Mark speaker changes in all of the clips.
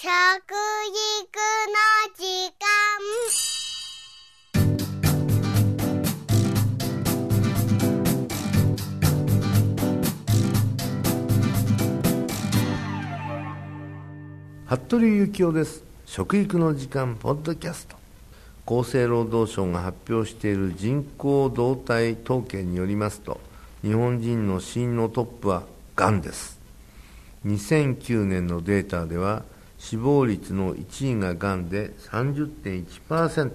Speaker 1: 食育の時間。
Speaker 2: 服部幸男です。食育の時間ポッドキャスト。厚生労働省が発表している人口動態統計によりますと日本人の死因のトップはがんです。2009年のデータでは死亡率の1位ががんで 30.1%2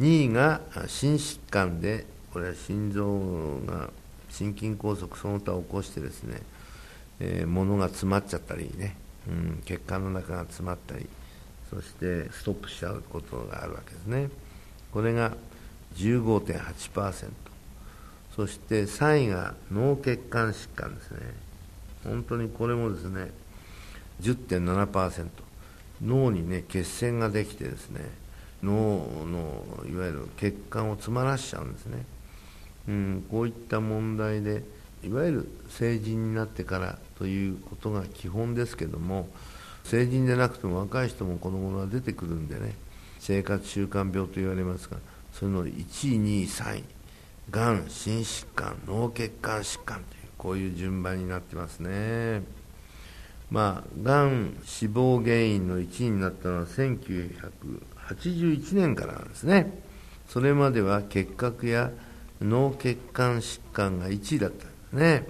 Speaker 2: 位が心疾患でこれは心臓が心筋梗塞その他を起こしてですね、えー、物が詰まっちゃったりねうん、血管の中が詰まったりそしてストップしちゃうことがあるわけですね。これが15.8%そして3位が脳血管疾患ですね。本当にこれもですね10.7%脳にね血栓ができてですね。脳のいわゆる血管を詰まらしちゃうんですね、うん、こういった問題でいわゆる成人になってからということが基本ですけども成人でなくても若い人もこのものは出てくるんでね生活習慣病と言われますがそれの1位2位3位。がん心疾患脳血管疾患というこういう順番になってますね。まあがん死亡原因の1位になったのは1981年からなんですね。それまでは結核や脳血管疾患が1位だったんですね。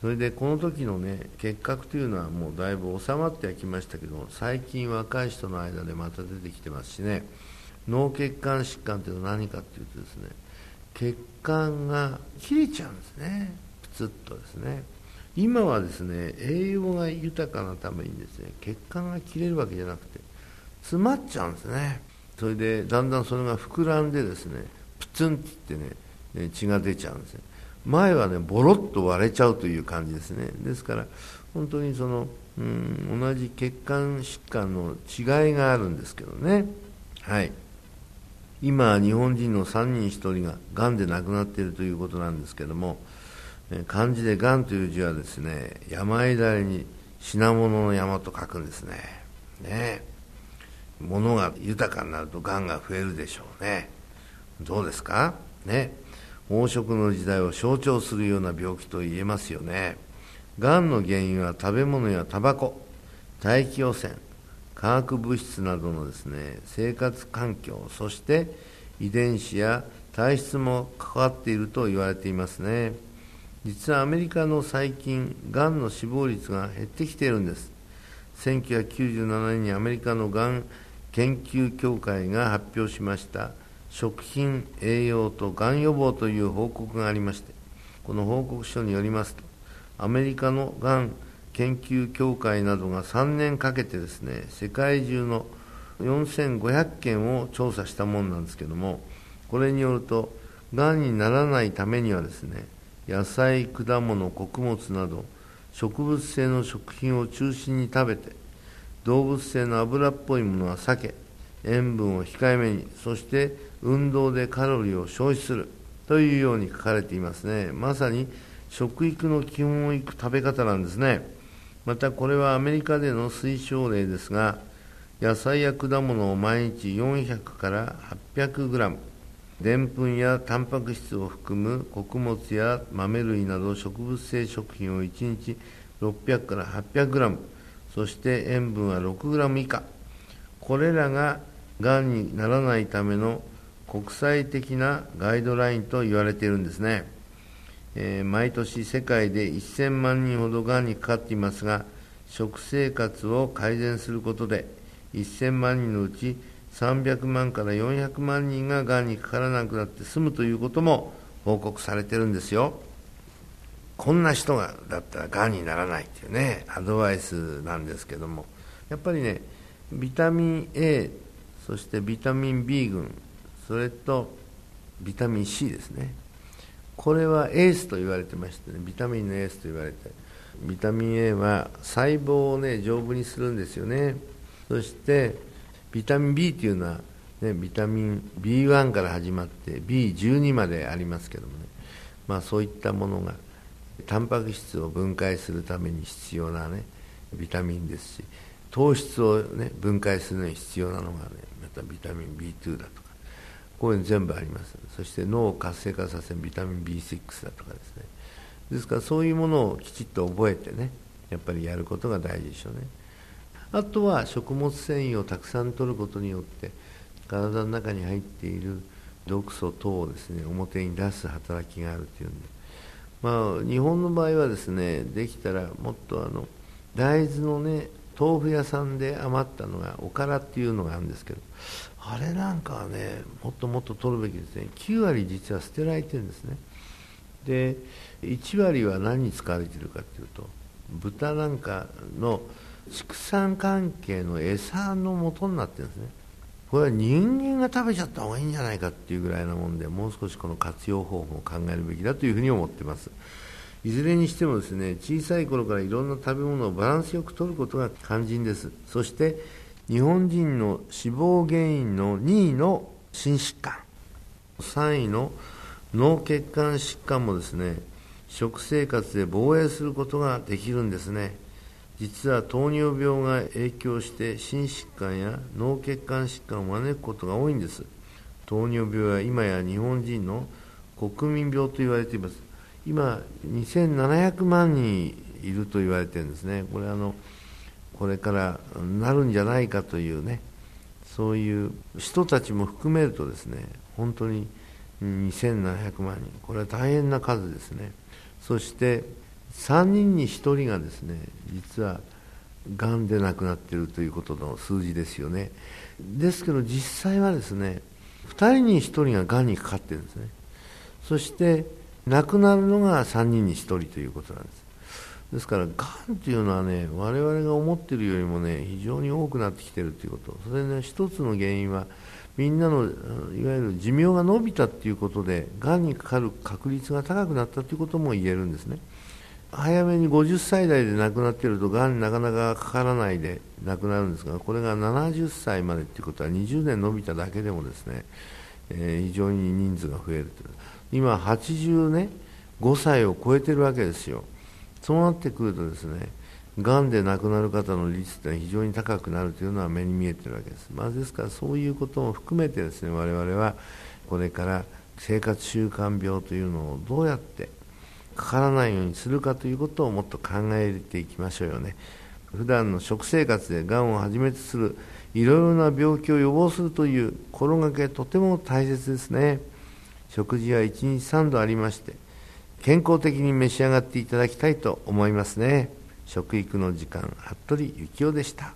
Speaker 2: それでこの時のね結核というのはもうだいぶ収まってはきましたけど最近若い人の間でまた出てきてますしね。脳血管疾患というのは何かっていうとですね血管が切れちゃうんですね。プツッとですね。今はですね栄養が豊かなためにですね血管が切れるわけじゃなくて詰まっちゃうんですね。それでだんだんそれが膨らんでですねプツンっていってね血が出ちゃうんですね。前はねボロッと割れちゃうという感じですね。ですから本当にその、うん、同じ血管疾患の違いがあるんですけどね。はい。今日本人の3人1人ががんで亡くなっているということなんですけども漢字でがんという字はですね山枝に品物の山と書くんですね。ね。物が豊かになるとがんが増えるでしょうね。どうですか？ね。黄色の時代を象徴するような病気と言えますよね。がんの原因は食べ物やタバコ大気汚染化学物質などのですね生活環境そして遺伝子や体質も関わっていると言われていますね。実はアメリカの最近がんの死亡率が減ってきているんです。1997年にアメリカのがん研究協会が発表しました。食品栄養とがん予防という報告がありましてこの報告書によりますとアメリカのがん研究協会などが3年かけてですね世界中の4500件を調査したものなんですけどもこれによるとがんにならないためにはですね野菜果物穀物など植物性の食品を中心に食べて動物性の油っぽいものは避け塩分を控えめにそして運動でカロリーを消費するというように書かれていますね。まさに食育の基本をいく食べ方なんですね。またこれはアメリカでの推奨例ですが野菜や果物を毎日400から800グラムでんぷんやタンパク質を含む穀物や豆類など植物性食品を1日600から800グラムそして塩分は6グラム以下。これらががんにならないための国際的なガイドラインと言われているんですね、えー、毎年世界で1000万人ほどがんにかかっていますが食生活を改善することで1000万人のうち300万から400万人ががんにかからなくなって済むということも報告されてるんですよ。こんな人がだったらがんにならないっていうねアドバイスなんですけども。やっぱりねビタミン A そしてビタミン B 群それとビタミン C ですね。これはエースと言われてましてねビタミンのエースと言われて。ビタミン A は細胞をね丈夫にするんですよね。そしてビタミン B というのは、ね、ビタミン B1 から始まって B12 までありますけどもね。まあそういったものがタンパク質を分解するために必要なねビタミンですし糖質を、ね、分解するのに必要なのがねまたビタミン B2 だとか。こういうの全部あります。そして脳を活性化させるビタミン B6 だとかですね。ですからそういうものをきちっと覚えてねやっぱりやることが大事でしょうね。あとは食物繊維をたくさん摂ることによって体の中に入っている毒素等をですね表に出す働きがあるというんで。まあ日本の場合はですねできたらもっとあの大豆のね豆腐屋さんで余ったのがおからっていうのがあるんですけどあれなんかはねもっともっと取るべきですね。9割実は捨てられてるんですね。で1割は何に使われているかというと豚なんかの畜産関係の餌の元になってるんですね。これは人間が食べちゃった方がいいんじゃないかっていうぐらいなもんでもう少しこの活用方法を考えるべきだというふうに思ってます。いずれにしてもですね小さい頃からいろんな食べ物をバランスよく摂ることが肝心です。そして日本人の死亡原因の2位の心疾患。3位の脳血管疾患もですね食生活で防衛することができるんですね。実は糖尿病が影響して心疾患や脳血管疾患を招くことが多いんです。糖尿病は今や日本人の国民病と言われています。今2700万人いると言われてるんですね。これあのこれからなるんじゃないかというね。そういう人たちも含めるとですね本当に2700万人。これは大変な数ですね。そして3人に1人がですね実はがんで亡くなっているということの数字ですよね。ですけど実際はですね2人に1人ががんにかかってるんですね。そして亡くなるのが3人に1人ということなんです。ですから、がんというのはね、我々が思っているよりもね、非常に多くなってきているということ、それね、一つの原因は、みんなのいわゆる寿命が延びたということで、がんにかかる確率が高くなったということも言えるんですね。早めに50歳代で亡くなっていると、がんになかなかかからないで亡くなるんですが、これが70歳までということは、20年延びただけでもですね、えー、非常に人数が増えるという。今、80ね、5歳を超えてるわけですよ。そうなってくるとですね、がんで亡くなる方の率って非常に高くなるというのは目に見えているわけです。まあ、ですからそういうことも含めてですね、我々はこれから生活習慣病というのをどうやってかからないようにするかということをもっと考えていきましょうよね。普段の食生活でがんをはじめとするいろいろな病気を予防するという心がけとても大切ですね。食事は1日3度ありまして健康的に召し上がっていただきたいと思いますね。食育の時間服部幸男でした。